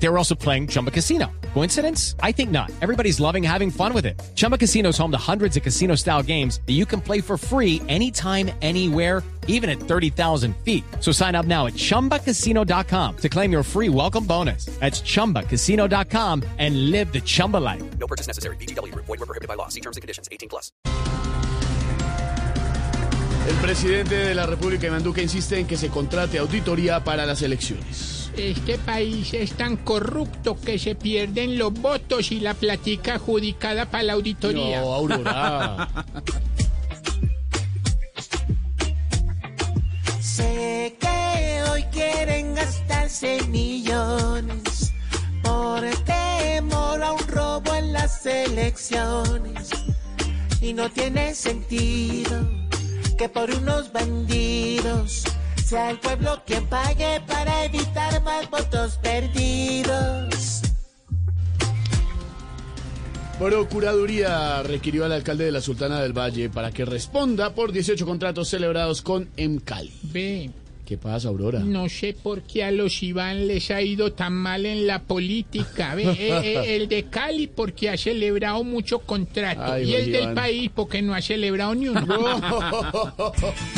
They were also playing Chumba Casino. Coincidence? I think not. Everybody's loving having fun with it. Chumba Casino is home to hundreds of casino style games that you can play for free anytime, anywhere, even at 30,000 feet. So sign up now at chumbacasino.com to claim your free welcome bonus. That's chumbacasino.com and live the Chumba life. No purchase necessary. BGW. Void were prohibited by law. See terms and conditions. 18 plus. El presidente de la República, Iván Duque, insiste en que se contrate auditoría para las elecciones. Este país es tan corrupto que se pierden los votos y la platica adjudicada para la auditoría. No, Aurora. Sé que hoy quieren gastarse millones por temor a un robo en las elecciones. Y no tiene sentido que por unos bandidos sea el pueblo quien pague para evitar más votos perdidos. Procuraduría requirió al alcalde de la Sultana del Valle para que responda por 18 contratos celebrados con Emcali. Ve, ¿Qué pasa, Aurora? no sé por qué a los Iván les ha ido tan mal en la política. Ve, eh, eh, el de Cali porque ha celebrado mucho contrato. Ay, y el del país porque no ha celebrado ni uno.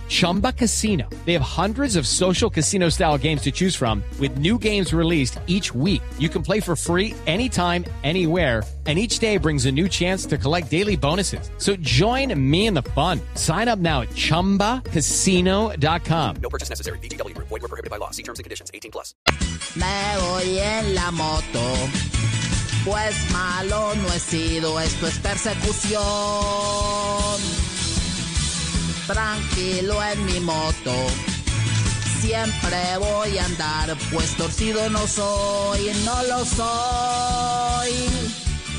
Chumba Casino. They have hundreds of social casino style games to choose from with new games released each week. You can play for free anytime, anywhere. And each day brings a new chance to collect daily bonuses. So join me in the fun. Sign up now at chumbacasino.com. No purchase necessary. BGW. Void were prohibited by law. See terms and conditions. 18 plus. Me voy en la moto, pues malo no he sido, esto es persecución. Tranquilo en mi moto, siempre voy a andar, pues torcido no soy, no lo soy.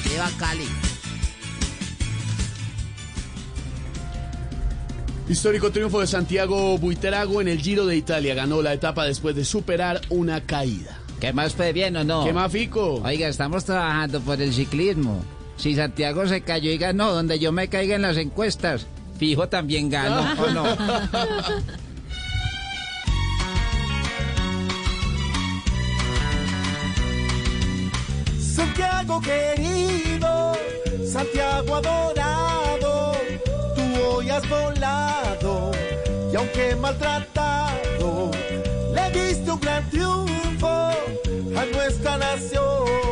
Viva Cali. Histórico triunfo de Santiago Buitrago en el Giro de Italia. Ganó la etapa después de superar una caída. ¿Qué más fue bien o no? ¿Qué más, Fico? Oiga, estamos trabajando por el ciclismo. Si Santiago se cayó y ganó, donde yo me caiga en las encuestas, fijo también gano, ¿o no? Santiago querido, Santiago adorado, tú hoy has volado y aunque maltratado, le diste un gran triunfo a nuestra nación.